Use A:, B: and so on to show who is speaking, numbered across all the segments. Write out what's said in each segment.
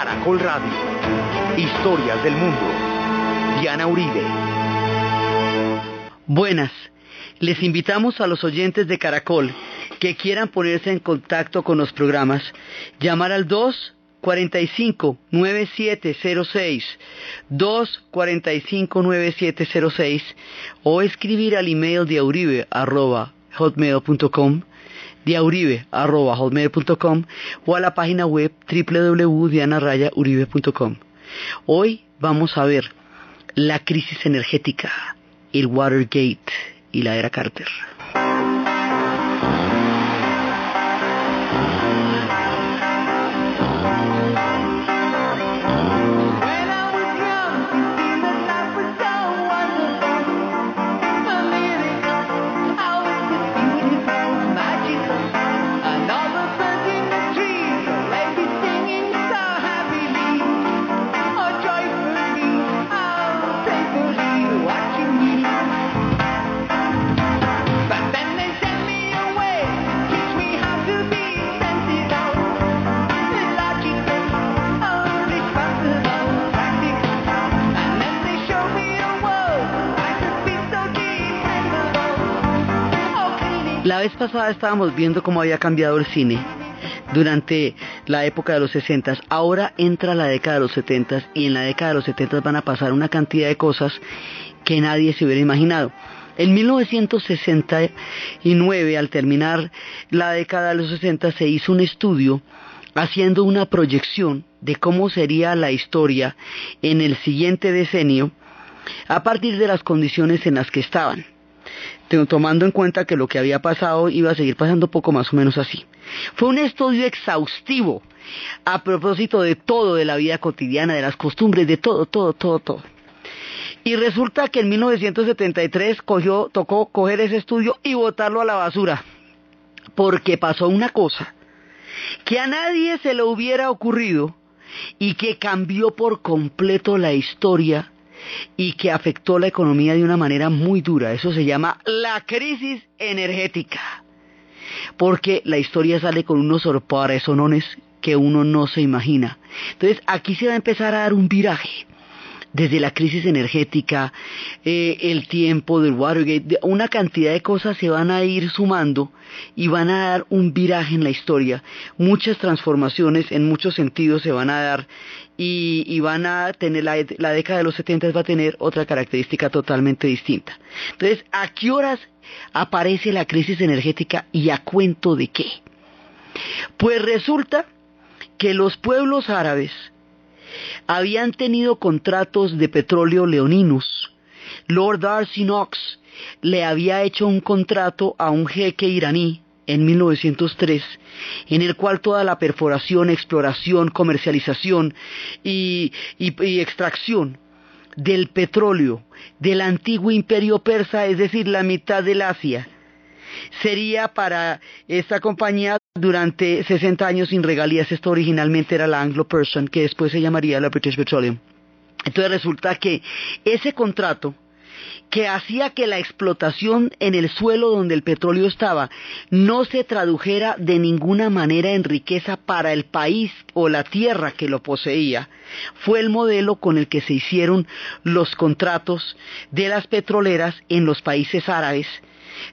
A: Caracol Radio. Historias del mundo. Diana Uribe.
B: Buenas. Les invitamos a los oyentes de Caracol que quieran ponerse en contacto con los programas, llamar al 245-9706, 245-9706 o escribir al email de auribe diauribe.com o a la página web www.dianarayauribe.com. Hoy vamos a ver la crisis energética, el Watergate y la era Carter. La vez pasada estábamos viendo cómo había cambiado el cine durante la época de los 60. Ahora entra la década de los 70 y en la década de los 70 van a pasar una cantidad de cosas que nadie se hubiera imaginado. En 1969, al terminar la década de los 60, se hizo un estudio haciendo una proyección de cómo sería la historia en el siguiente decenio a partir de las condiciones en las que estaban tomando en cuenta que lo que había pasado iba a seguir pasando poco más o menos así. Fue un estudio exhaustivo a propósito de todo, de la vida cotidiana, de las costumbres, de todo, todo, todo, todo. Y resulta que en 1973 cogió, tocó coger ese estudio y botarlo a la basura, porque pasó una cosa que a nadie se le hubiera ocurrido y que cambió por completo la historia y que afectó la economía de una manera muy dura. Eso se llama la crisis energética. Porque la historia sale con unos sorpresonones que uno no se imagina. Entonces aquí se va a empezar a dar un viraje desde la crisis energética, eh, el tiempo del Watergate, una cantidad de cosas se van a ir sumando y van a dar un viraje en la historia. Muchas transformaciones en muchos sentidos se van a dar y, van a tener, la, la década de los 70 va a tener otra característica totalmente distinta. Entonces, ¿a qué horas aparece la crisis energética y a cuento de qué? Pues resulta que los pueblos árabes habían tenido contratos de petróleo leoninos. Lord Darcy Knox le había hecho un contrato a un jeque iraní en 1903, en el cual toda la perforación, exploración, comercialización y, extracción del petróleo del antiguo imperio persa, es decir, la mitad del Asia, sería para esta compañía durante 60 años sin regalías. Esto originalmente era la Anglo-Persian, que después se llamaría la British Petroleum. Entonces resulta que ese contrato que hacía que la explotación en el suelo donde el petróleo estaba no se tradujera de ninguna manera en riqueza para el país o la tierra que lo poseía, fue el modelo con el que se hicieron los contratos de las petroleras en los países árabes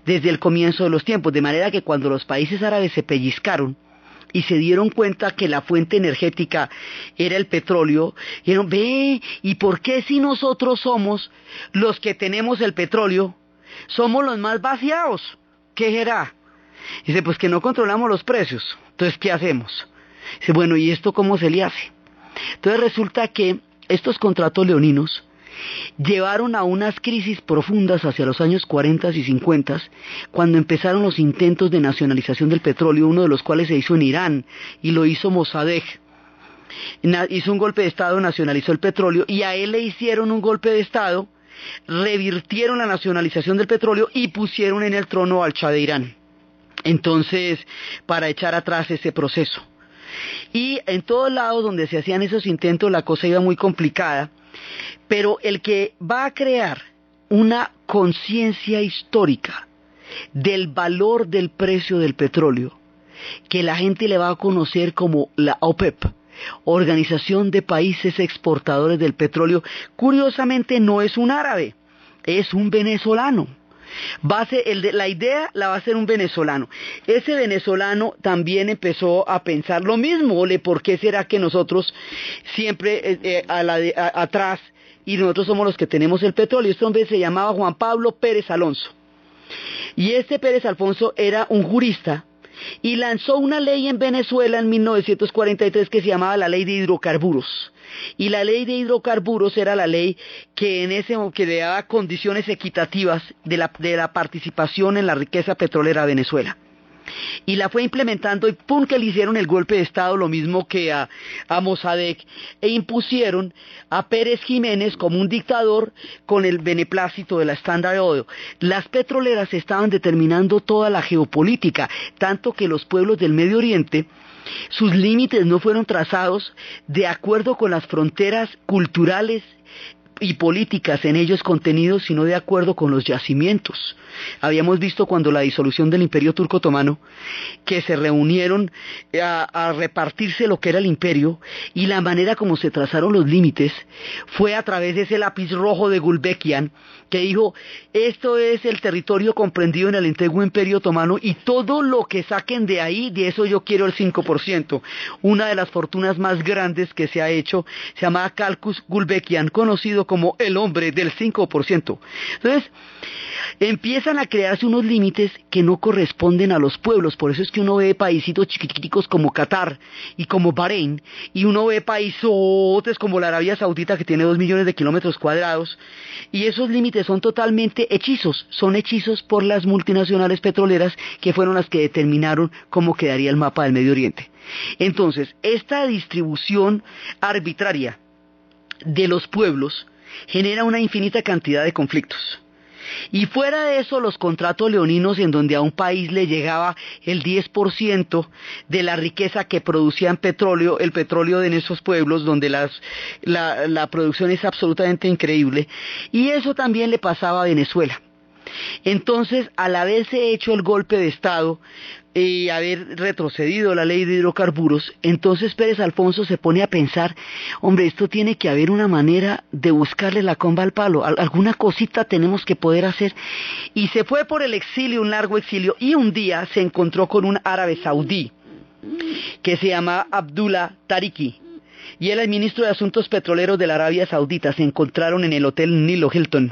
B: desde el comienzo de los tiempos, de manera que cuando los países árabes se pellizcaron y se dieron cuenta que la fuente energética era el petróleo, dijeron, ve, ¿y por qué si nosotros somos los que tenemos el petróleo, somos los más vaciados? ¿Qué será? Dice, pues que no controlamos los precios. Entonces, ¿qué hacemos? Dice, bueno, ¿y esto cómo se le hace? Entonces resulta que estos contratos leoninos llevaron a unas crisis profundas hacia los años 40 y 50, cuando empezaron los intentos de nacionalización del petróleo, uno de los cuales se hizo en Irán y lo hizo Mossadegh. Hizo un golpe de Estado, nacionalizó el petróleo y a él le hicieron un golpe de Estado, revirtieron la nacionalización del petróleo y pusieron en el trono al Shah de Irán. Entonces, para echar atrás ese proceso. Y en todos lados donde se hacían esos intentos la cosa iba muy complicada pero el que va a crear una conciencia histórica del valor del precio del petróleo, que la gente le va a conocer como la OPEP, Organización de Países Exportadores del Petróleo, curiosamente no es un árabe, es un venezolano. La idea la va a hacer un venezolano. Ese venezolano también empezó a pensar lo mismo. Ole, ¿por qué será que nosotros siempre eh, eh, atrás y nosotros somos los que tenemos el petróleo? Este hombre se llamaba Juan Pablo Pérez Alonso. Y este Pérez Alfonso era un jurista y lanzó una ley en Venezuela en 1943 que se llamaba la ley de hidrocarburos. Y la ley de hidrocarburos era la ley que en ese que daba condiciones equitativas de la, de la participación en la riqueza petrolera de Venezuela y la fue implementando y pum que le hicieron el golpe de Estado lo mismo que a, a Mossadegh e impusieron a Pérez Jiménez como un dictador con el beneplácito de la Standard Oil. Las petroleras estaban determinando toda la geopolítica, tanto que los pueblos del Medio Oriente sus límites no fueron trazados de acuerdo con las fronteras culturales y políticas en ellos contenidos, sino de acuerdo con los yacimientos. Habíamos visto cuando la disolución del imperio turco otomano, que se reunieron a, repartirse lo que era el imperio y la manera como se trazaron los límites fue a través de ese lápiz rojo de Gulbenkian que dijo, esto es el territorio comprendido en el antiguo imperio otomano y todo lo que saquen de ahí, de eso yo quiero el 5%. Una de las fortunas más grandes que se ha hecho se llama Calcus Gulbenkian, conocido como el hombre del 5%. Entonces, empiezan a crearse unos límites que no corresponden a los pueblos. Por eso es que uno ve paisitos chiquiticos como Qatar y como Bahrein, y uno ve paisotes como la Arabia Saudita que tiene dos millones de kilómetros cuadrados, y esos límites son totalmente hechizos, son hechizos por las multinacionales petroleras que fueron las que determinaron cómo quedaría el mapa del Medio Oriente. Entonces, esta distribución arbitraria de los pueblos genera una infinita cantidad de conflictos. Y fuera de eso, los contratos leoninos en donde a un país le llegaba el 10% de la riqueza que producían petróleo, el petróleo en esos pueblos donde la, la producción es absolutamente increíble. Y eso también le pasaba a Venezuela. Entonces, al haberse hecho el golpe de Estado, y haber retrocedido la ley de hidrocarburos, entonces Pérez Alfonso se pone a pensar, hombre, esto tiene que haber una manera de buscarle la comba al palo, alguna cosita tenemos que poder hacer. Y se fue por el exilio, un largo exilio, y un día se encontró con un árabe saudí que se llama Abdullah Tariki, y él, el ministro de Asuntos Petroleros de la Arabia Saudita, se encontraron en el Hotel Nilo Hilton.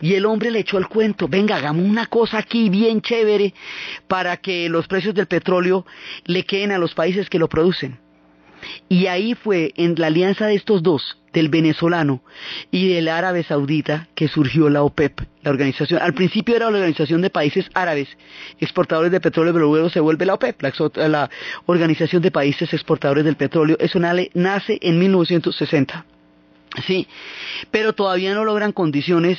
B: Y el hombre le echó el cuento, venga, hagamos una cosa aquí bien chévere para que los precios del petróleo le queden a los países que lo producen. Y ahí fue en la alianza de estos dos, del venezolano y del árabe saudita, que surgió la OPEP, la organización. Al principio era la Organización de Países Árabes Exportadores de Petróleo, pero luego se vuelve la OPEP, la, Organización de Países Exportadores del Petróleo. Eso nace en 1960. Sí, pero todavía no logran condiciones,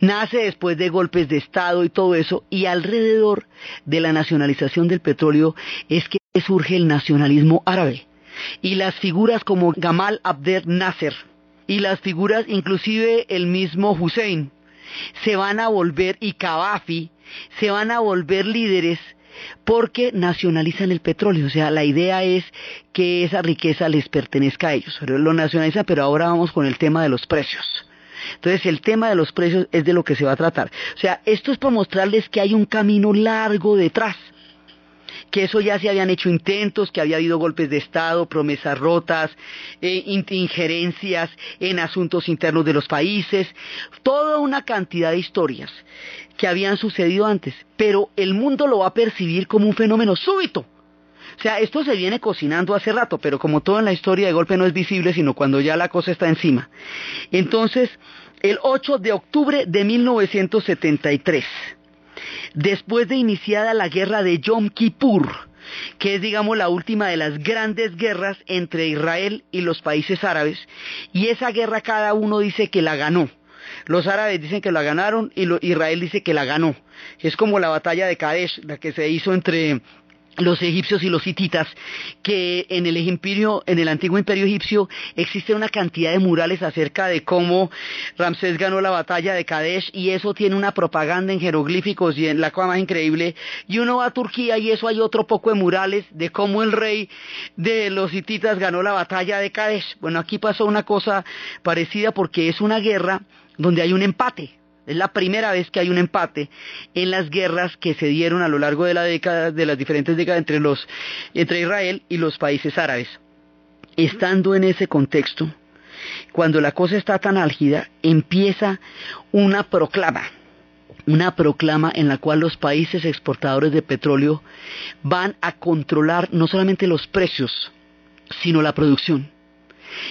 B: nace después de golpes de Estado y todo eso, y alrededor de la nacionalización del petróleo es que surge el nacionalismo árabe. Y las figuras como Gamal Abdel Nasser y las figuras inclusive el mismo Hussein se van a volver y Gaddafi se van a volver líderes porque nacionalizan el petróleo. O sea, la idea es que esa riqueza les pertenezca a ellos. Lo nacionalizan, pero ahora vamos con el tema de los precios. Entonces, el tema de los precios es de lo que se va a tratar. O sea, esto es para mostrarles que hay un camino largo detrás que eso ya se habían hecho intentos, que había habido golpes de Estado, promesas rotas, eh, injerencias en asuntos internos de los países, toda una cantidad de historias que habían sucedido antes, pero el mundo lo va a percibir como un fenómeno súbito. O sea, esto se viene cocinando hace rato, pero como todo en la historia de golpe no es visible, sino cuando ya la cosa está encima. Entonces, el 8 de octubre de 1973, después de iniciada la guerra de Yom Kippur, que es, digamos, la última de las grandes guerras entre Israel y los países árabes, y esa guerra cada uno dice que la ganó. Los árabes dicen que la ganaron y Israel dice que la ganó. Es como la batalla de Kadesh, la que se hizo entre los egipcios y los hititas, que en el imperio, en el antiguo imperio egipcio existe una cantidad de murales acerca de cómo Ramsés ganó la batalla de Kadesh y eso tiene una propaganda en jeroglíficos y en la cosa más increíble. Y uno va a Turquía y eso hay otro poco de murales de cómo el rey de los hititas ganó la batalla de Kadesh. Bueno, aquí pasó una cosa parecida porque es una guerra donde hay un empate es la primera vez que hay un empate en las guerras que se dieron a lo largo de la década, de las diferentes décadas entre entre Israel y los países árabes. Estando en ese contexto, cuando la cosa está tan álgida, empieza una proclama, una proclama en la cual los países exportadores de petróleo van a controlar no solamente los precios, sino la producción.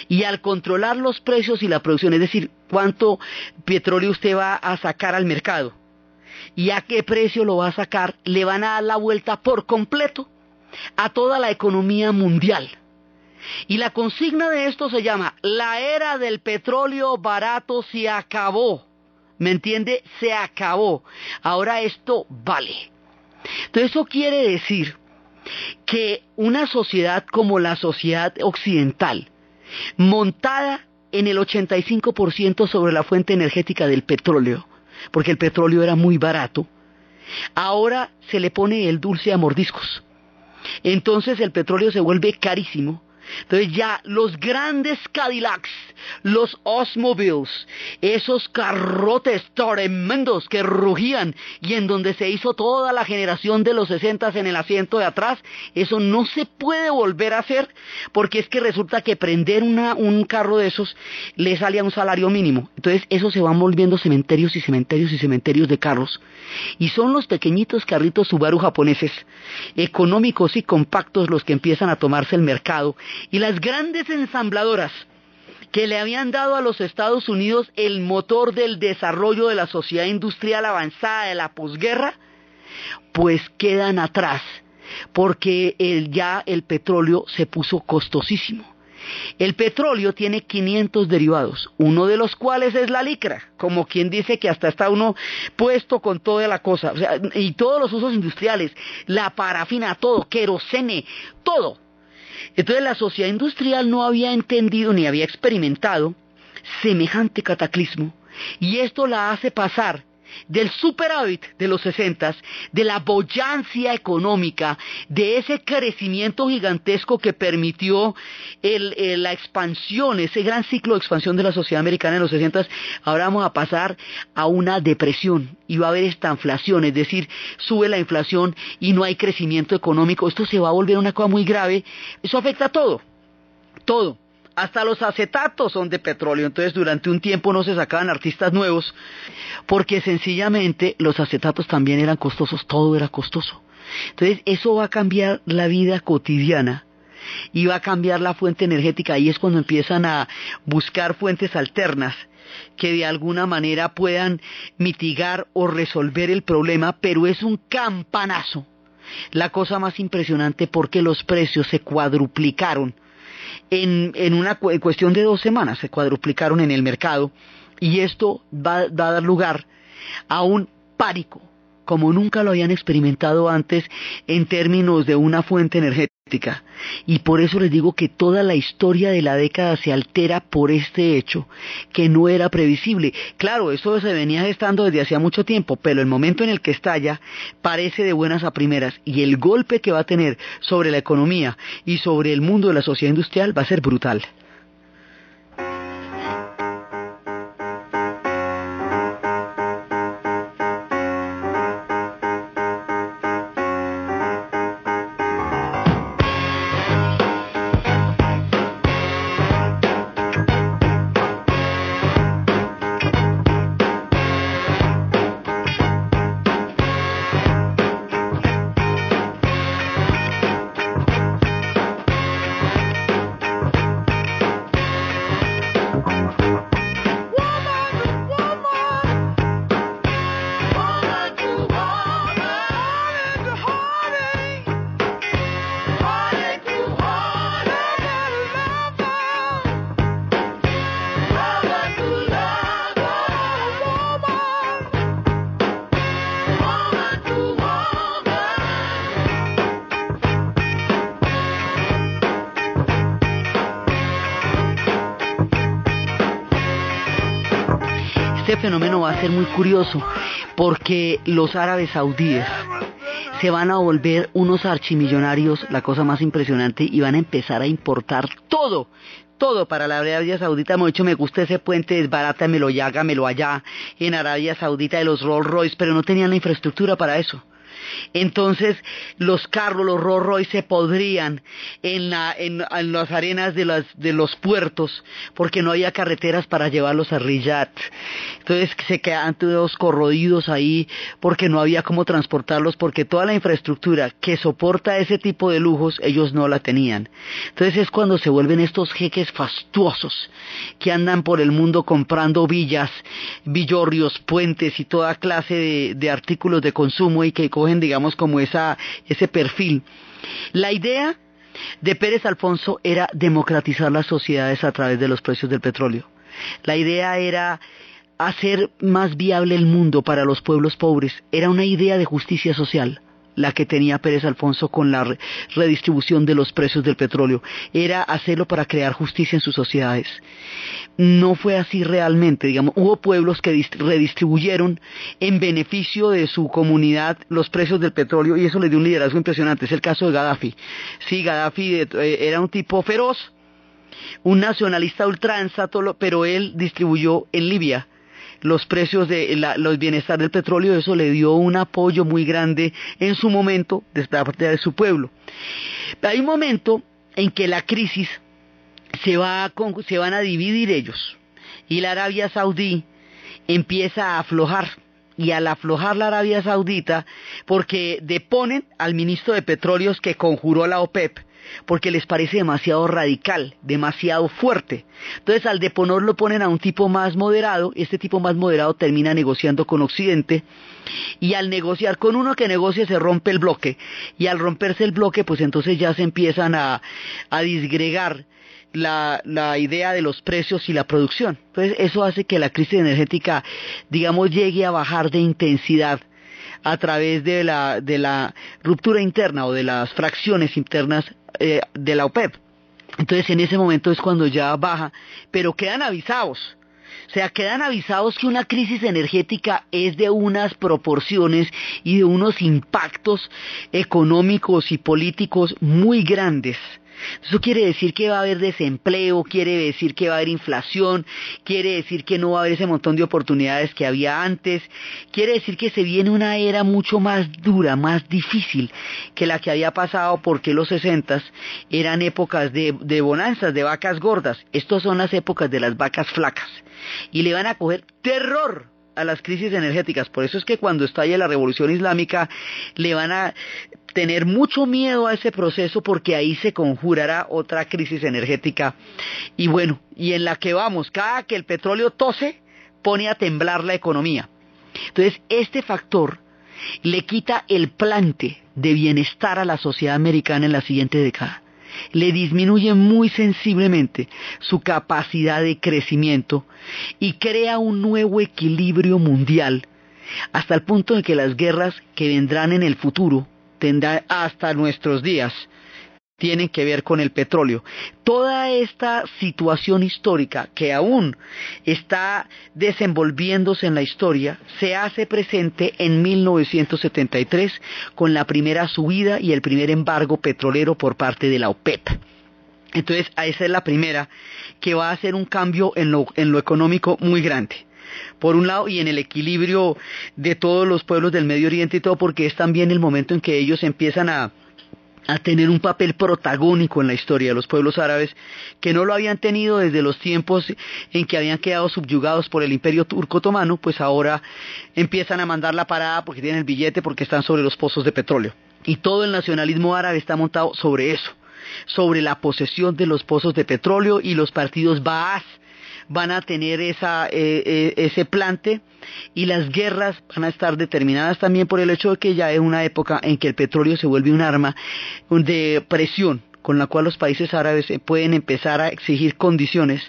B: Y al controlar los precios y la producción, es decir, cuánto petróleo usted va a sacar al mercado y a qué precio lo va a sacar, le van a dar la vuelta por completo a toda la economía mundial. Y la consigna de esto se llama, la era del petróleo barato se acabó. ¿Me entiende? Se acabó. Ahora esto vale. Entonces eso quiere decir que una sociedad como la sociedad occidental, montada en el 85% sobre la fuente energética del petróleo, porque el petróleo era muy barato, ahora se le pone el dulce a mordiscos. Entonces el petróleo se vuelve carísimo entonces ya los grandes Cadillacs, los Osmobiles, esos carrotes tremendos que rugían y en donde se hizo toda la generación de los 60 en el asiento de atrás, eso no se puede volver a hacer porque es que resulta que prender un carro de esos le salía un salario mínimo. Entonces eso se van volviendo cementerios y cementerios y cementerios de carros. Y son los pequeñitos carritos Subaru japoneses, económicos y compactos los que empiezan a tomarse el mercado y las grandes ensambladoras que le habían dado a los Estados Unidos el motor del desarrollo de la sociedad industrial avanzada de la posguerra, pues quedan atrás, porque ya el petróleo se puso costosísimo. El petróleo tiene 500 derivados, uno de los cuales es la licra, como quien dice que hasta está uno puesto con toda la cosa, y todos los usos industriales, la parafina, todo, querosene, todo. Entonces la sociedad industrial no había entendido ni había experimentado semejante cataclismo. Y esto la hace pasar del superávit de los sesentas, de la boyancia económica, de ese crecimiento gigantesco que permitió la expansión, ese gran ciclo de expansión de la sociedad americana en los sesentas, ahora vamos a pasar a una depresión y va a haber esta inflación, es decir, sube la inflación y no hay crecimiento económico, esto se va a volver una cosa muy grave, eso afecta a todo, todo. Hasta los acetatos son de petróleo, entonces durante un tiempo no se sacaban artistas nuevos porque sencillamente los acetatos también eran costosos, todo era costoso. Entonces eso va a cambiar la vida cotidiana y va a cambiar la fuente energética. Ahí es cuando empiezan a buscar fuentes alternas que de alguna manera puedan mitigar o resolver el problema, pero es un campanazo. La cosa más impresionante porque los precios se cuadruplicaron en, una cuestión de dos semanas se cuadruplicaron en el mercado y esto va, a dar lugar a un pánico como nunca lo habían experimentado antes en términos de una fuente energética. Y por eso les digo que toda la historia de la década se altera por este hecho, que no era previsible. Claro, eso se venía gestando desde hacía mucho tiempo, pero el momento en el que estalla parece de buenas a primeras y el golpe que va a tener sobre la economía y sobre el mundo de la sociedad industrial va a ser brutal. Fenómeno va a ser muy curioso porque los árabes saudíes se van a volver unos archimillonarios, la cosa más impresionante, y van a empezar a importar todo, todo para la Arabia Saudita. Hemos dicho, me gusta ese puente, desbarátamelo y hágamelo allá en Arabia Saudita de los Rolls Royce, pero no tenían la infraestructura para eso. Entonces los carros, los Rolls Royce se podrían en, las arenas de, los puertos porque no había carreteras para llevarlos a Riyadh. Entonces se quedaban todos corrodidos ahí porque no había cómo transportarlos porque toda la infraestructura que soporta ese tipo de lujos ellos no la tenían. Entonces es cuando se vuelven estos jeques fastuosos que andan por el mundo comprando villas, villorrios, puentes y toda clase de artículos de consumo y que cogen digamos, como esa, ese perfil. La idea de Pérez Alfonso era democratizar las sociedades a través de los precios del petróleo. La idea era hacer más viable el mundo para los pueblos pobres. Era una idea de justicia social la que tenía Pérez Alfonso con la redistribución de los precios del petróleo. Era hacerlo para crear justicia en sus sociedades. No fue así realmente, digamos, hubo pueblos que redistribuyeron en beneficio de su comunidad los precios del petróleo y eso le dio un liderazgo impresionante. Es el caso de Gaddafi. Sí, Gaddafi eh, era un tipo feroz, un nacionalista ultranza, pero él distribuyó en Libia los precios de los bienestar del petróleo, eso le dio un apoyo muy grande en su momento de parte de su pueblo. hay un momento en que la crisis se, va se van a dividir ellos y la Arabia Saudí empieza a aflojar y al aflojar la Arabia Saudita porque deponen al ministro de Petróleos que conjuró la OPEP porque les parece demasiado radical, demasiado fuerte. Entonces al deponor lo ponen a un tipo más moderado, este tipo más moderado termina negociando con Occidente y al negociar con uno que negocia se rompe el bloque y al romperse el bloque pues entonces ya se empiezan a, disgregar la, la, idea de los precios y la producción. Entonces eso hace que la crisis energética, digamos, llegue a bajar de intensidad a través de la, de la ruptura interna o de las fracciones internas eh, de la OPEP. Entonces en ese momento es cuando ya baja, pero quedan avisados. O sea, quedan avisados que una crisis energética es de unas proporciones y de unos impactos económicos y políticos muy grandes. Eso quiere decir que va a haber desempleo, quiere decir que va a haber inflación, quiere decir que no va a haber ese montón de oportunidades que había antes, quiere decir que se viene una era mucho más dura, más difícil que la que había pasado porque los sesentas eran épocas de, de bonanzas, de vacas gordas. Estas son las épocas de las vacas flacas. Y le van a coger terror a las crisis energéticas. Por eso es que cuando estalle la revolución islámica le van a tener mucho miedo a ese proceso porque ahí se conjurará otra crisis energética. Y bueno, y en la que vamos, cada que el petróleo tose, pone a temblar la economía. Entonces, este factor le quita el plante de bienestar a la sociedad americana en la siguiente década. Le disminuye muy sensiblemente su capacidad de crecimiento y crea un nuevo equilibrio mundial hasta el punto en que las guerras que vendrán en el futuro hasta nuestros días tienen que ver con el petróleo. Toda esta situación histórica que aún está desenvolviéndose en la historia se hace presente en 1973 con la primera subida y el primer embargo petrolero por parte de la OPEP. Entonces, esa es la primera que va a hacer un cambio en lo, en lo económico muy grande por un lado, y en el equilibrio de todos los pueblos del Medio Oriente y todo, porque es también el momento en que ellos empiezan a, a tener un papel protagónico en la historia de los pueblos árabes que no lo habían tenido desde los tiempos en que habían quedado subyugados por el imperio turco otomano, pues ahora empiezan a mandar la parada porque tienen el billete porque están sobre los pozos de petróleo. Y todo el nacionalismo árabe está montado sobre eso, sobre la posesión de los pozos de petróleo y los partidos Baas van a tener esa, eh, eh, ese plante y las guerras van a estar determinadas también por el hecho de que ya es una época en que el petróleo se vuelve un arma de presión con la cual los países árabes pueden empezar a exigir condiciones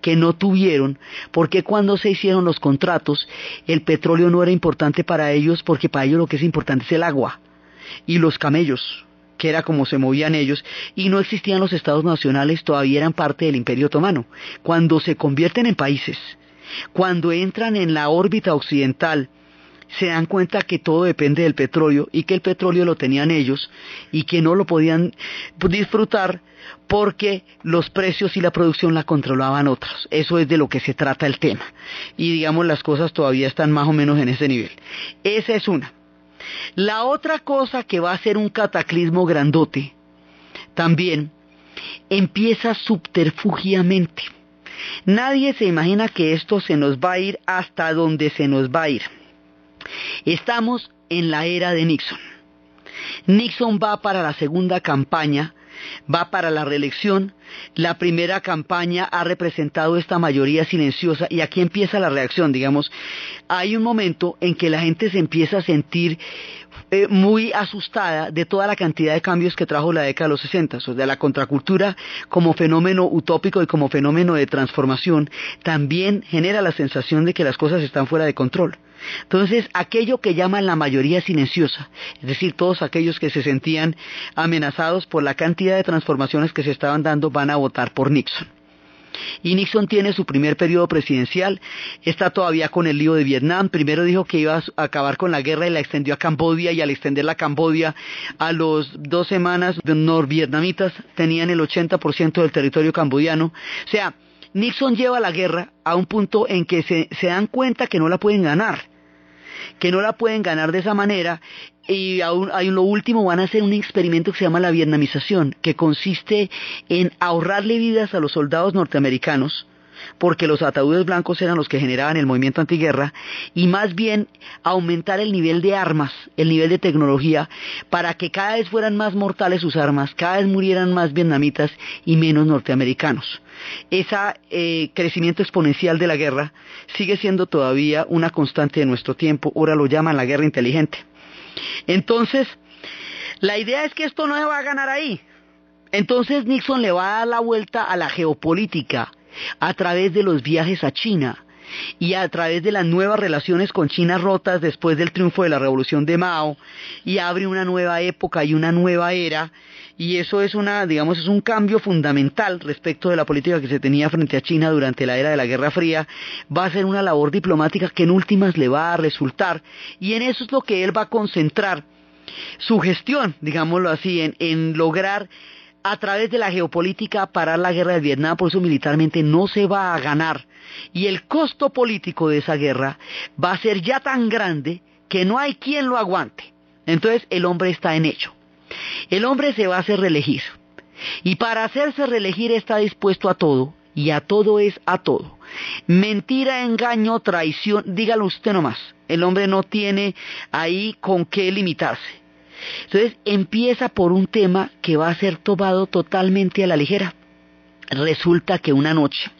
B: que no tuvieron, porque cuando se hicieron los contratos el petróleo no era importante para ellos, porque para ellos lo que es importante es el agua y los camellos que era como se movían ellos, y no existían los estados nacionales, todavía eran parte del imperio otomano. Cuando se convierten en países cuando entran en la órbita occidental, se dan cuenta que todo depende del petróleo y que el petróleo lo tenían ellos y que no lo podían disfrutar porque los precios y la producción la controlaban otros. Eso es de lo que se trata el tema. Y digamos las cosas todavía están más o menos en ese nivel. Esa es una. La otra cosa que va a ser un cataclismo grandote también empieza subterfugiamente. Nadie se imagina que esto se nos va a ir hasta donde se nos va a ir. Estamos en la era de Nixon. Nixon va para la segunda campaña, va para la reelección. La primera campaña ha representado esta mayoría silenciosa y aquí empieza la reacción, digamos. Hay un momento en que la gente se empieza a sentir eh, muy asustada de toda la cantidad de cambios que trajo la década de los 60, o sea, la contracultura como fenómeno utópico y como fenómeno de transformación, también genera la sensación de que las cosas están fuera de control. Entonces, aquello que llaman la mayoría silenciosa, es decir, todos aquellos que se sentían amenazados por la cantidad de transformaciones que se estaban dando, van a votar por Nixon. Y Nixon tiene su primer periodo presidencial, está todavía con el lío de Vietnam, primero dijo que iba a acabar con la guerra y la extendió a Cambodia y al extender la Cambodia a los dos semanas los norvietnamitas tenían el 80% del territorio cambodiano. O sea, Nixon lleva la guerra a un punto en que se, se dan cuenta que no la pueden ganar que no la pueden ganar de esa manera y aún, hay lo último van a hacer un experimento que se llama la vietnamización, que consiste en ahorrarle vidas a los soldados norteamericanos, porque los ataúdes blancos eran los que generaban el movimiento antiguerra, y más bien aumentar el nivel de armas, el nivel de tecnología, para que cada vez fueran más mortales sus armas, cada vez murieran más vietnamitas y menos norteamericanos. Ese eh, crecimiento exponencial de la guerra sigue siendo todavía una constante de nuestro tiempo, ahora lo llaman la guerra inteligente. Entonces, la idea es que esto no se va a ganar ahí. Entonces Nixon le va a dar la vuelta a la geopolítica a través de los viajes a China y a través de las nuevas relaciones con China rotas después del triunfo de la revolución de Mao y abre una nueva época y una nueva era y eso es una digamos es un cambio fundamental respecto de la política que se tenía frente a China durante la era de la Guerra Fría va a ser una labor diplomática que en últimas le va a resultar y en eso es lo que él va a concentrar su gestión digámoslo así en, lograr a través de la geopolítica parar la guerra de Vietnam, por eso militarmente no se va a ganar. Y el costo político de esa guerra va a ser ya tan grande que no hay quien lo aguante. Entonces el hombre está en hecho. El hombre se va a hacer reelegir. Y para hacerse reelegir está dispuesto a todo, y a todo es a todo. Mentira, engaño, traición, dígalo usted nomás. El hombre no tiene ahí con qué limitarse. Entonces empieza por un tema que va a ser tomado totalmente a la ligera. Resulta que una noche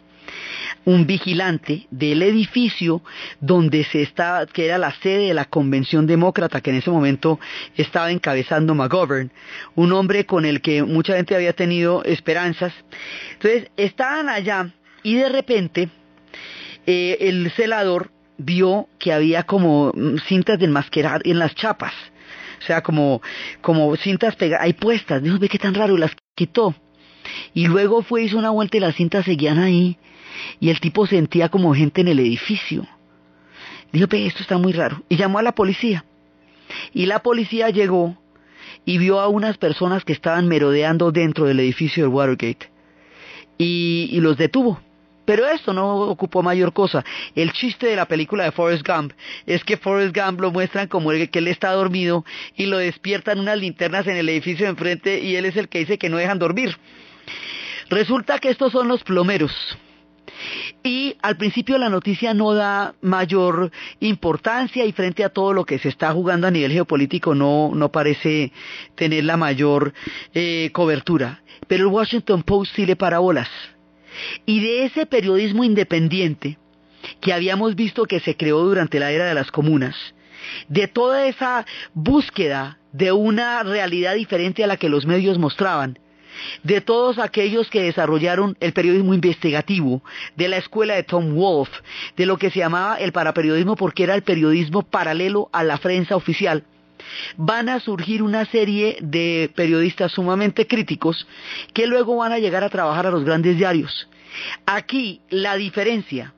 B: un vigilante del edificio donde se estaba, que era la sede de la convención demócrata que en ese momento estaba encabezando McGovern, un hombre con el que mucha gente había tenido esperanzas. Entonces estaban allá y de repente eh, el celador vio que había como cintas de enmascarar en las chapas o sea, como, como cintas pegadas, hay puestas, dijo, ve qué tan raro, las quitó. Y luego fue, hizo una vuelta y las cintas seguían ahí, y el tipo sentía como gente en el edificio. Dijo, ve, esto está muy raro, y llamó a la policía. Y la policía llegó y vio a unas personas que estaban merodeando dentro del edificio de Watergate, y, y los detuvo. Pero esto no ocupó mayor cosa. El chiste de la película de Forrest Gump es que Forrest Gump lo muestran como el, que él está dormido y lo despiertan unas linternas en el edificio de enfrente y él es el que dice que no dejan dormir. Resulta que estos son los plomeros. Y al principio la noticia no da mayor importancia y frente a todo lo que se está jugando a nivel geopolítico no, no parece tener la mayor eh, cobertura. Pero el Washington Post sí le para bolas y de ese periodismo independiente que habíamos visto que se creó durante la era de las comunas, de toda esa búsqueda de una realidad diferente a la que los medios mostraban, de todos aquellos que desarrollaron el periodismo investigativo, de la escuela de Tom Wolfe, de lo que se llamaba el paraperiodismo porque era el periodismo paralelo a la prensa oficial, van a surgir una serie de periodistas sumamente críticos que luego van a llegar a trabajar a los grandes diarios. Aquí la diferencia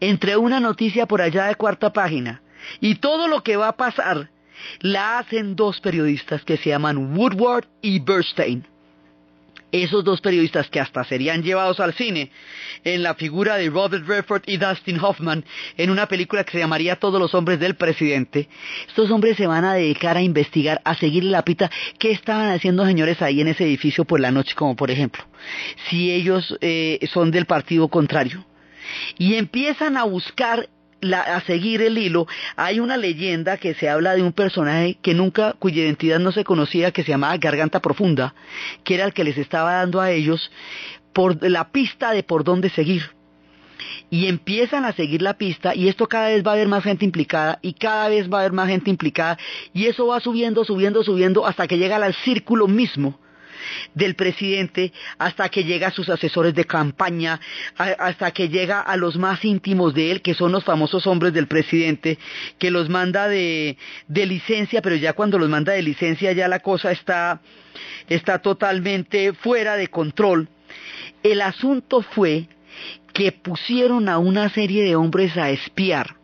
B: entre una noticia por allá de cuarta página y todo lo que va a pasar la hacen dos periodistas que se llaman Woodward y Bernstein esos dos periodistas que hasta serían llevados al cine en la figura de Robert Redford y Dustin Hoffman en una película que se llamaría Todos los hombres del presidente, estos hombres se van a dedicar a investigar, a seguir la pita qué estaban haciendo señores ahí en ese edificio por la noche, como por ejemplo, si ellos eh, son del partido contrario. Y empiezan a buscar a seguir el hilo, hay una leyenda que se habla de un personaje que nunca, cuya identidad no se conocía, que se llamaba Garganta Profunda, que era el que les estaba dando a ellos por la pista de por dónde seguir. Y empiezan a seguir la pista y esto cada vez va a haber más gente implicada y cada vez va a haber más gente implicada y eso va subiendo, subiendo, subiendo hasta que llega al círculo mismo del presidente hasta que llega a sus asesores de campaña, hasta que llega a los más íntimos de él, que son los famosos hombres del presidente, que los manda de, de licencia, pero ya cuando los manda de licencia ya la cosa está, está totalmente fuera de control. El asunto fue que pusieron a una serie de hombres a espiar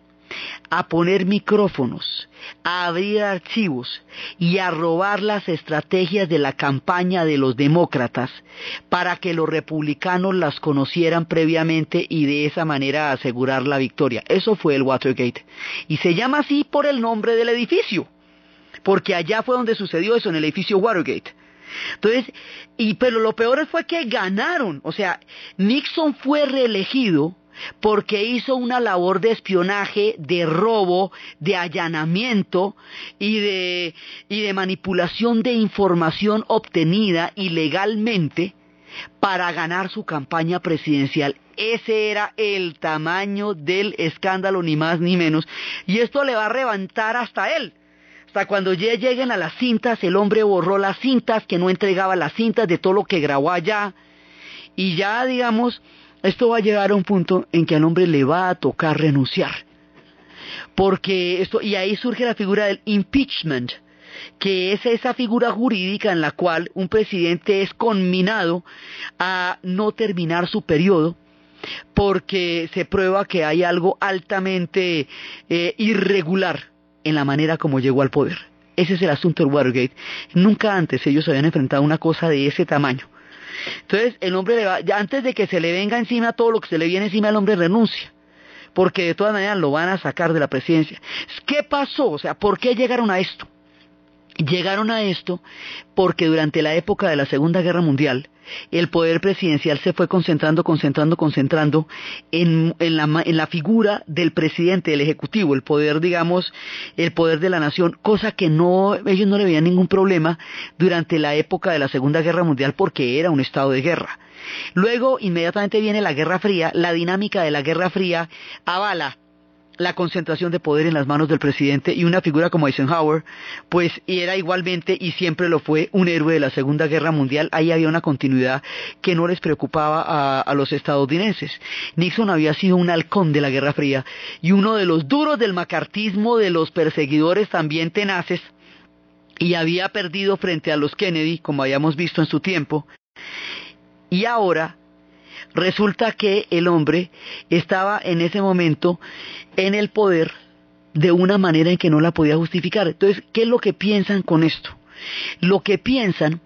B: a poner micrófonos, a abrir archivos y a robar las estrategias de la campaña de los demócratas para que los republicanos las conocieran previamente y de esa manera asegurar la victoria. Eso fue el Watergate. Y se llama así por el nombre del edificio, porque allá fue donde sucedió eso, en el edificio Watergate. Entonces, y pero lo peor fue que ganaron, o sea, Nixon fue reelegido porque hizo una labor de espionaje, de robo, de allanamiento y de, manipulación de información obtenida ilegalmente para ganar su campaña presidencial. Ese era el tamaño del escándalo, ni más ni menos. Y esto le va a levantar hasta él. Hasta cuando ya lleguen a las cintas, el hombre borró las cintas, que no entregaba las cintas de todo lo que grabó allá. Y ya, digamos, esto va a llegar a un punto en que al hombre le va a tocar renunciar. Porque esto, y ahí surge la figura del impeachment, que es esa figura jurídica en la cual un presidente es conminado a no terminar su periodo porque se prueba que hay algo altamente eh, irregular en la manera como llegó al poder. Ese es el asunto del Watergate. Nunca antes ellos habían enfrentado una cosa de ese tamaño. Entonces el hombre le va, antes de que se le venga encima todo lo que se le viene encima, el hombre renuncia. Porque de todas maneras lo van a sacar de la presidencia. ¿Qué pasó? O sea, ¿por qué llegaron a esto? Llegaron a esto porque durante la época de la Segunda Guerra Mundial, el poder presidencial se fue concentrando, concentrando, concentrando en, la, figura del presidente, del ejecutivo, el poder, digamos, el poder de la nación, cosa que no, ellos no le veían ningún problema durante la época de la Segunda Guerra Mundial porque era un estado de guerra. Luego, inmediatamente viene la Guerra Fría, la dinámica de la Guerra Fría avala la concentración de poder en las manos del presidente y una figura como Eisenhower, pues era igualmente y siempre lo fue un héroe de la Segunda Guerra Mundial. Ahí había una continuidad que no les preocupaba a, los estadounidenses. Nixon había sido un halcón de la Guerra Fría y uno de los duros del macartismo, de los perseguidores también tenaces, y había perdido frente a los Kennedy, como habíamos visto en su tiempo. Y ahora Resulta que el hombre estaba en ese momento en el poder de una manera en que no la podía justificar. Entonces, ¿qué es lo que piensan con esto? Lo que piensan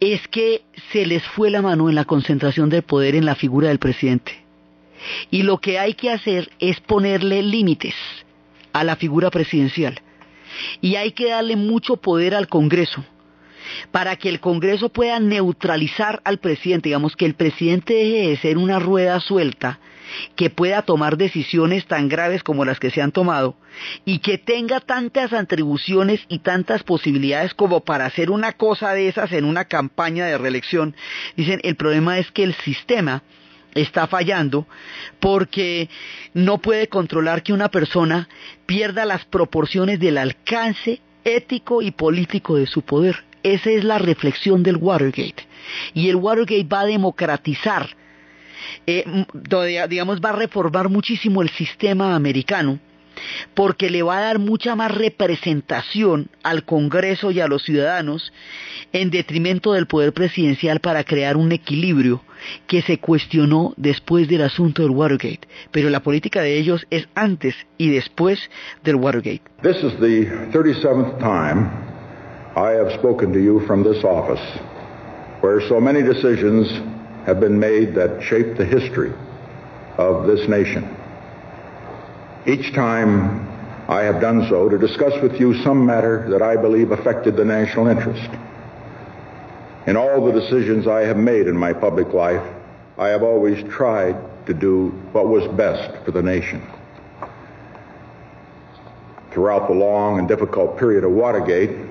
B: es que se les fue la mano en la concentración del poder en la figura del presidente. Y lo que hay que hacer es ponerle límites a la figura presidencial. Y hay que darle mucho poder al Congreso para que el Congreso pueda neutralizar al presidente, digamos que el presidente deje de ser una rueda suelta que pueda tomar decisiones tan graves como las que se han tomado y que tenga tantas atribuciones y tantas posibilidades como para hacer una cosa de esas en una campaña de reelección. Dicen, el problema es que el sistema está fallando porque no puede controlar que una persona pierda las proporciones del alcance ético y político de su poder. Esa es la reflexión del Watergate. Y el Watergate va a democratizar, eh, digamos, va a reformar muchísimo el sistema americano porque le va a dar mucha más representación al Congreso y a los ciudadanos en detrimento del poder presidencial para crear un equilibrio que se cuestionó después del asunto del Watergate. Pero la política de ellos es antes y después del Watergate.
C: This is the 37th time I have spoken to you from this office, where so many decisions have been made that shape the history of this nation. Each time I have done so to discuss with you some matter that I believe affected the national interest. In all the decisions I have made in my public life, I have always tried to do what was best for the nation. Throughout the long and difficult period of Watergate,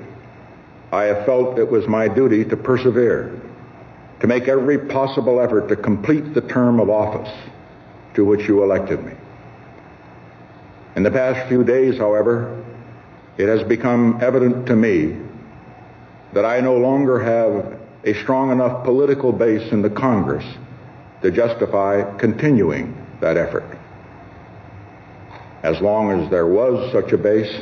C: I have felt it was my duty to persevere, to make every possible effort to complete the term of office to which you elected me. In the past few days, however, it has become evident to me that I no longer have a strong enough political base in the Congress to justify continuing that effort. As long as there was such a base,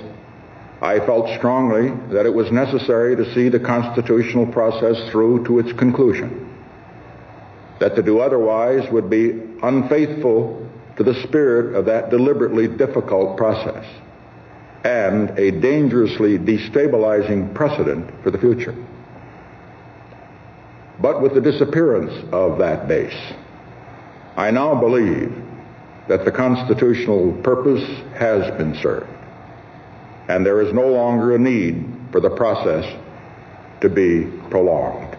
C: I felt strongly that it was necessary to see the constitutional process through to its conclusion. That to do otherwise would be unfaithful to the spirit of that deliberately difficult process and a dangerously destabilizing precedent for the future. But with the disappearance of that base, I now believe that the constitutional purpose has been served, and there is no longer a need for the process to be prolonged.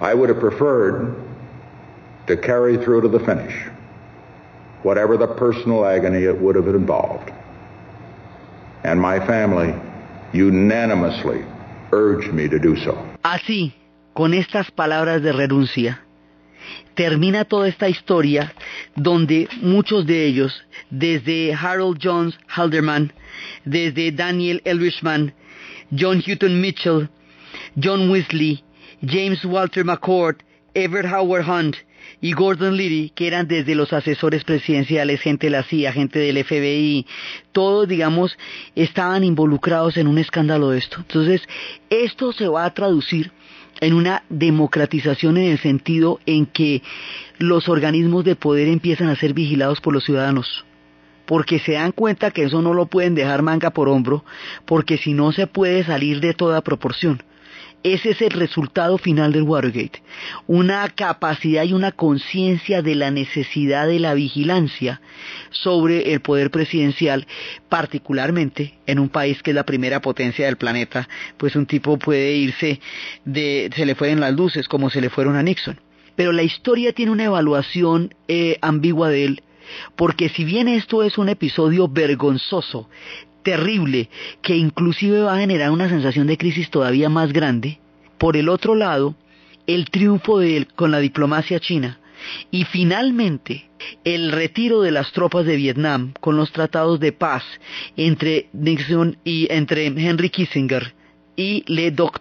C: I would have preferred to carry through to the finish whatever the personal agony it would have involved. And my family unanimously urged me to do so.
B: Así, con estas palabras de renuncia, termina toda esta historia donde muchos de ellos, desde Harold Jones Halderman, desde Daniel Elrishman, John Houghton Mitchell, John Weasley, James Walter McCord, Everett Howard Hunt y Gordon Liddy, que eran desde los asesores presidenciales, gente de la CIA, gente del FBI, todos, digamos, estaban involucrados en un escándalo de esto. Entonces, esto se va a traducir en una democratización en el sentido en que los organismos de poder empiezan a ser vigilados por los ciudadanos porque se dan cuenta que eso no lo pueden dejar manga por hombro, porque si no se puede salir de toda proporción. Ese es el resultado final del Watergate. Una capacidad y una conciencia de la necesidad de la vigilancia sobre el poder presidencial, particularmente en un país que es la primera potencia del planeta, pues un tipo puede irse de, se le fueron las luces como se le fueron a Nixon. Pero la historia tiene una evaluación eh, ambigua de él, porque si bien esto es un episodio vergonzoso, terrible que inclusive va a generar una sensación de crisis todavía más grande. Por el otro lado, el triunfo de él con la diplomacia china y finalmente el retiro de las tropas de Vietnam con los tratados de paz entre Nixon y entre Henry Kissinger y Le Duc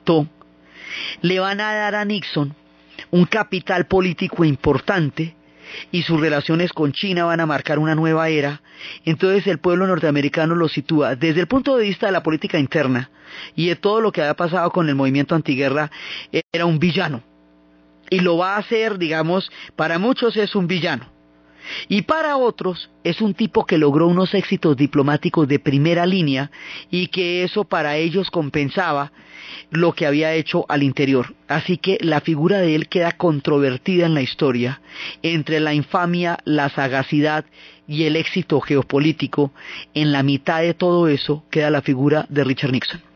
B: le van a dar a Nixon un capital político importante y sus relaciones con China van a marcar una nueva era, entonces el pueblo norteamericano lo sitúa desde el punto de vista de la política interna y de todo lo que había pasado con el movimiento antiguerra, era un villano. Y lo va a hacer, digamos, para muchos es un villano. Y para otros es un tipo que logró unos éxitos diplomáticos de primera línea y que eso para ellos compensaba lo que había hecho al interior. Así que la figura de él queda controvertida en la historia entre la infamia, la sagacidad y el éxito geopolítico. En la mitad de todo eso queda la figura de Richard Nixon.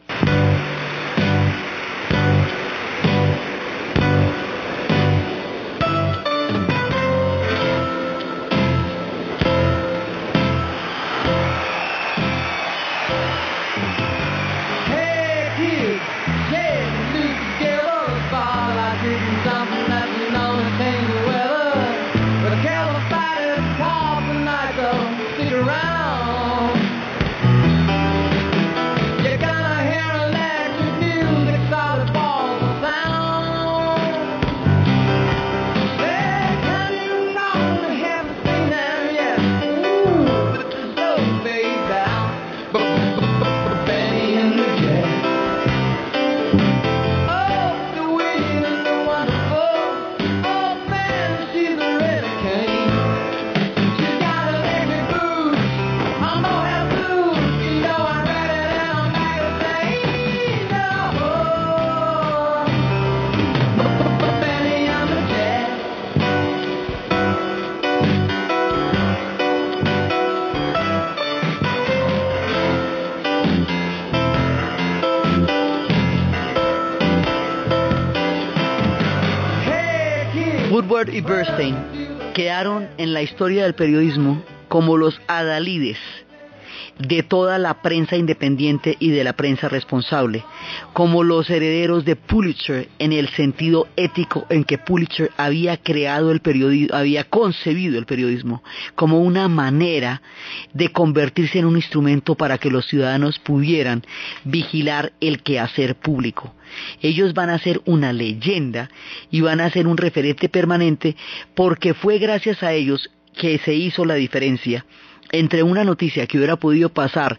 B: Quedaron en la historia del periodismo como los adalides de toda la prensa independiente y de la prensa responsable, como los herederos de Pulitzer en el sentido ético en que Pulitzer había creado el periodismo, había concebido el periodismo como una manera de convertirse en un instrumento para que los ciudadanos pudieran vigilar el quehacer público. Ellos van a ser una leyenda y van a ser un referente permanente porque fue gracias a ellos que se hizo la diferencia entre una noticia que hubiera podido pasar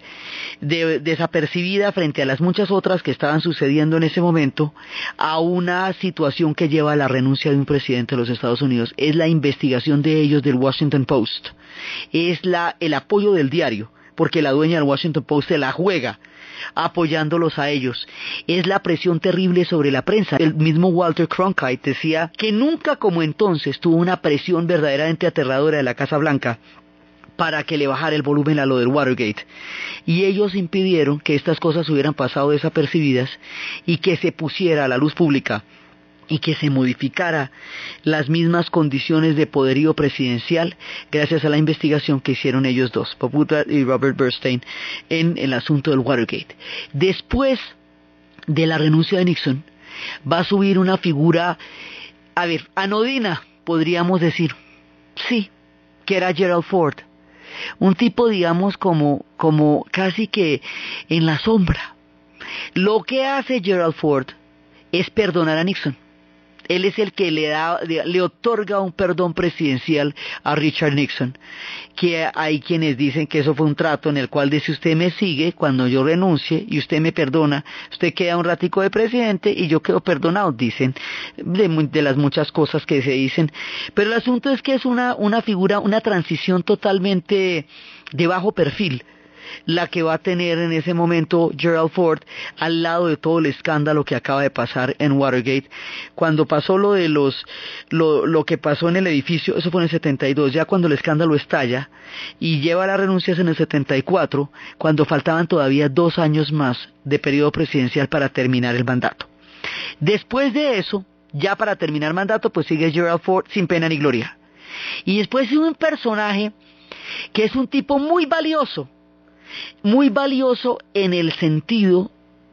B: desapercibida frente a las muchas otras que estaban sucediendo en ese momento a una situación que lleva a la renuncia de un presidente de los Estados Unidos. Es la investigación de ellos del Washington Post. Es la, el apoyo del diario, porque la dueña del Washington Post se la juega apoyándolos a ellos. Es la presión terrible sobre la prensa. El mismo Walter Cronkite decía que nunca como entonces tuvo una presión verdaderamente aterradora de la Casa Blanca para que le bajara el volumen a lo del Watergate. Y ellos impidieron que estas cosas hubieran pasado desapercibidas y que se pusiera a la luz pública y que se modificara las mismas condiciones de poderío presidencial gracias a la investigación que hicieron ellos dos, Woodward y Robert Bernstein, en el asunto del Watergate. Después de la renuncia de Nixon, va a subir una figura, a ver, anodina, podríamos decir, sí, que era Gerald Ford, un tipo, digamos, como, como casi que en la sombra. Lo que hace Gerald Ford es perdonar a Nixon. Él es el que le da, le otorga un perdón presidencial a Richard Nixon, que hay quienes dicen que eso fue un trato en el cual dice usted me sigue cuando yo renuncie y usted me perdona, usted queda un ratico de presidente y yo quedo perdonado, dicen, de, las muchas cosas que se dicen. Pero el asunto es que es una figura, una transición totalmente de bajo perfil la que va a tener en ese momento Gerald Ford al lado de todo el escándalo que acaba de pasar en Watergate. Cuando pasó lo de los, lo, lo que pasó en el edificio, eso fue en el 72, ya cuando el escándalo estalla y lleva las renuncias en el 74, cuando faltaban todavía dos años más de periodo presidencial para terminar el mandato. Después de eso, ya para terminar mandato, pues sigue Gerald Ford sin pena ni gloria. Y después de un personaje que es un tipo muy valioso, muy valioso en el sentido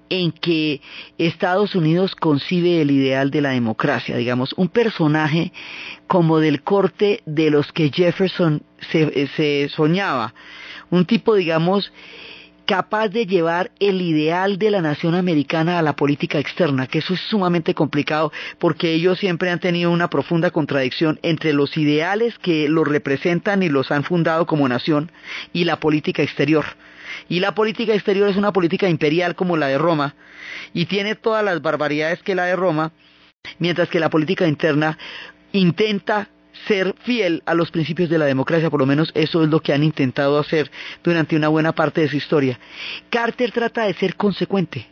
B: en que Estados Unidos concibe el ideal de la democracia, digamos, un personaje como del corte de los que Jefferson se, se soñaba, un tipo, digamos, capaz de llevar el ideal de la nación americana a la política externa, que eso es sumamente complicado porque ellos siempre han tenido una profunda contradicción entre los ideales que los representan y los han fundado como nación y la política exterior. Y la política exterior es una política imperial como la de Roma, y tiene todas las barbaridades que la de Roma, mientras que la política interna intenta ser fiel a los principios de la democracia, por lo menos eso es lo que han intentado hacer durante una buena parte de su historia. Carter trata de ser consecuente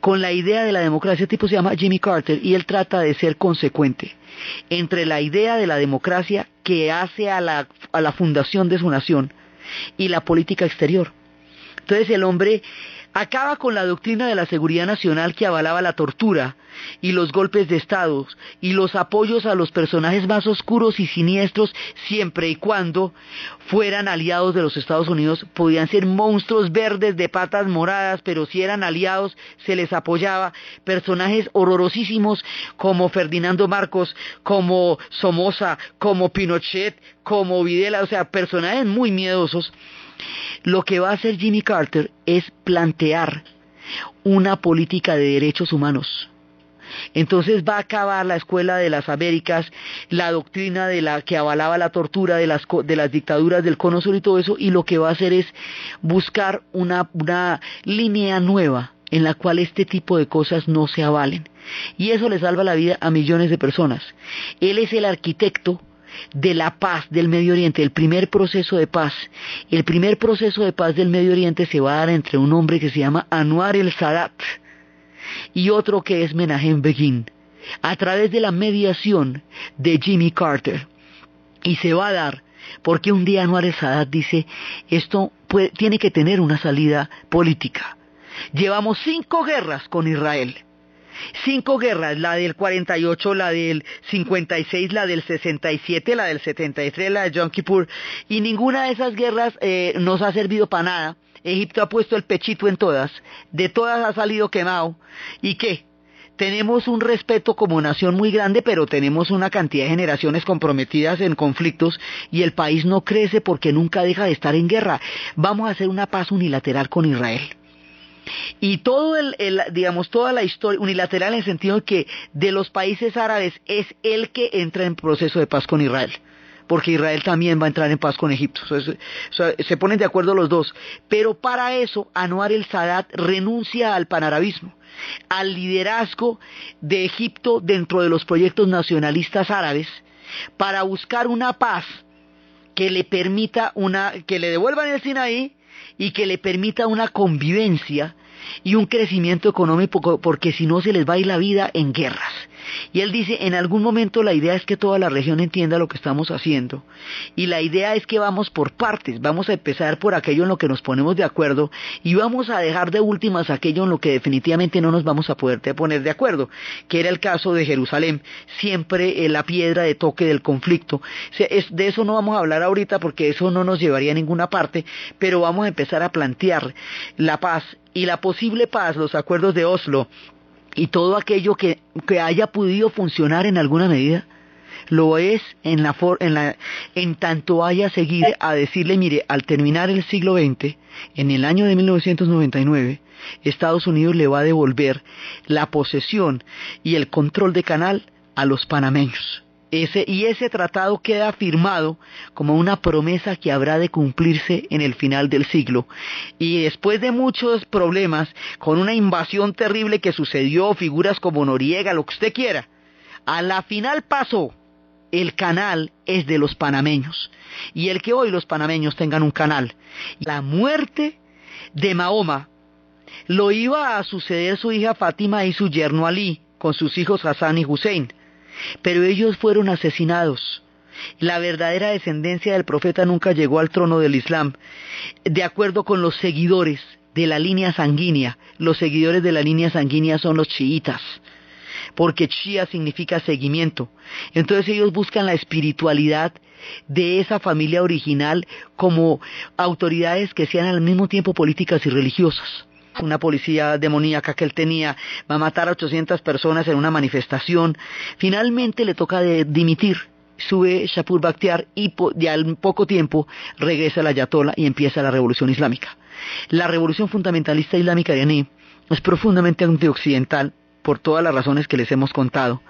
B: con la idea de la democracia, tipo se llama Jimmy Carter y él trata de ser consecuente entre la idea de la democracia que hace a la, a la fundación de su nación y la política exterior. Entonces el hombre acaba con la doctrina de la seguridad nacional que avalaba la tortura y los golpes de Estado y los apoyos a los personajes más oscuros y siniestros siempre y cuando fueran aliados de los Estados Unidos. Podían ser monstruos verdes de patas moradas, pero si eran aliados se les apoyaba. Personajes horrorosísimos como Ferdinando Marcos, como Somoza, como Pinochet, como Videla, o sea, personajes muy miedosos lo que va a hacer Jimmy Carter es plantear una política de derechos humanos. Entonces va a acabar la escuela de las Américas, la doctrina de la que avalaba la tortura de las, dictaduras del cono sur y todo eso, y lo que va a hacer es buscar una, una línea nueva en la cual este tipo de cosas no se avalen. Y eso le salva la vida a millones de personas. Él es el arquitecto de la paz del Medio Oriente, el primer proceso de paz. El primer proceso de paz del Medio Oriente se va a dar entre un hombre que se llama Anwar el Sadat y otro que es Menachem Begin, a través de la mediación de Jimmy Carter. Y se va a dar porque un día Anwar Sadat dice, esto tiene que tener una salida política. Llevamos cinco guerras con Israel. cinco guerras, la del 48, la del 56, la del 67, la del 73, la de Yom Kippur, y ninguna de esas guerras eh, nos ha servido para nada. Egipto ha puesto el pechito en todas, de todas ha salido quemado. ¿Y qué? tenemos un respeto como nación muy grande, pero tenemos una cantidad de generaciones comprometidas en conflictos y el país no crece porque nunca deja de estar en guerra. Vamos a hacer una paz unilateral con Israel. Y todo el, digamos, toda la historia unilateral en el sentido que de los países árabes es el que entra en proceso de paz con Israel porque Israel también va a entrar en paz con Egipto. se ponen de acuerdo los dos. Pero para eso, Anwar el Sadat renuncia al panarabismo al liderazgo de Egipto dentro de los proyectos nacionalistas árabes para buscar una paz que le permita una, que le devuelvan el Sinaí y que le permita una convivencia y un crecimiento económico porque si no se les va a ir la vida en guerras. Y él dice, en algún momento la idea es que toda la región entienda lo que estamos haciendo. Y la idea es que vamos por partes, vamos a empezar por aquello en lo que nos ponemos de acuerdo y vamos a dejar de últimas aquello en lo que definitivamente no nos vamos a poder poner de acuerdo, que era el caso de Jerusalén, siempre eh, la piedra de toque del conflicto. de eso no vamos a hablar ahorita porque eso no nos llevaría a ninguna parte, pero vamos a empezar a plantear la paz y la posible paz, los acuerdos de Oslo, y todo aquello que, haya podido funcionar en alguna medida, lo es en, la, en tanto haya seguido a decirle, mire, al terminar el siglo XX, en el año de 1999, Estados Unidos le va a devolver la posesión y el control de canal a los panameños y ese tratado queda firmado como una promesa que habrá de cumplirse en el final del siglo. Y después de muchos problemas, con una invasión terrible que sucedió, figuras como Noriega, lo que usted quiera, a la final pasó. El canal es de los panameños. Y el que hoy los panameños tengan un canal. La muerte de Mahoma lo iba a suceder su hija Fátima y su yerno Ali, con sus hijos Hassan y Hussein pero ellos fueron asesinados. La verdadera descendencia del profeta nunca llegó al trono del Islam. De acuerdo con los seguidores de la línea sanguínea, los seguidores de la línea sanguínea son los chiitas, porque chía significa seguimiento. Entonces ellos buscan la espiritualidad de esa familia original como autoridades que sean al mismo tiempo políticas y religiosas una policía demoníaca que él tenía, va a matar a 800 personas en una manifestación. Finalmente le toca dimitir. Sube Shapur Bakhtiar y al poco tiempo regresa la Ayatollah y empieza la revolución islámica. La revolución fundamentalista islámica de Aní es profundamente antioccidental por todas las razones que les hemos contado.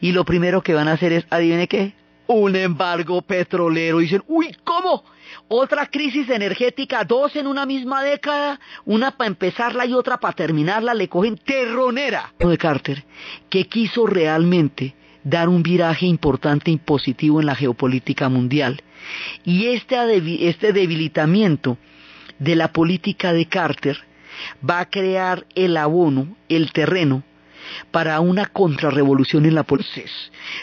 B: Y lo primero que van a hacer es, adivine qué, un embargo petrolero. Y dicen, uy, ¿cómo? Otra crisis energética, dos en una misma década, una para empezarla y otra para terminarla, le cogen terronera. De Carter, que quiso realmente dar un viraje importante y positivo en la geopolítica mundial. Y este, este debilitamiento de la política de Carter va a crear el abono, el terreno, para una contrarrevolución en la política.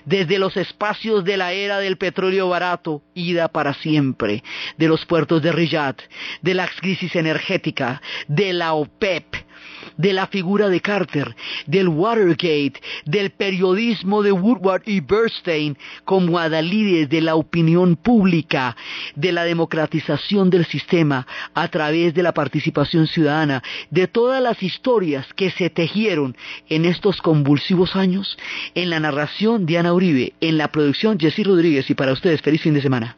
B: Desde los espacios de la era del petróleo barato, ida para siempre, de los puertos de Riyadh, de la crisis energética, de la OPEP, de la figura de Carter, del Watergate, del periodismo de Woodward y Bernstein como adalides de la opinión pública, de la democratización del sistema a través de la participación ciudadana, de todas las historias que se tejieron en estos convulsivos años, en la narración Diana Uribe, en la producción Jessy Rodríguez y para ustedes feliz fin de semana.